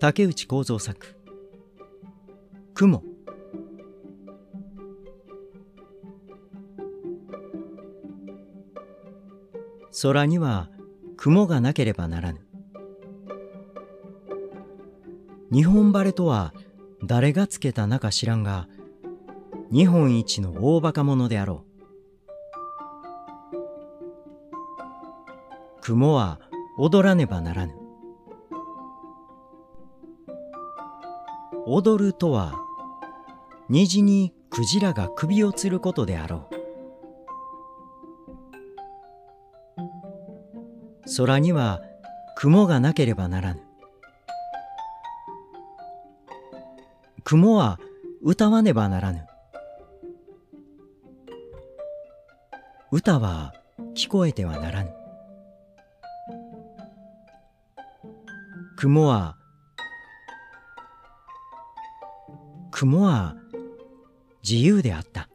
竹内幸三作「雲」空には雲がなければならぬ。日本晴れとは誰がつけた名か知らんが日本一の大バカ者であろう。雲は踊らねばならぬ。踊るとは虹にクジラが首を吊ることであろう。空には雲がなければならぬ。雲は歌わねばならぬ。歌は聞こえてはならぬ。雲は雲は自由であった。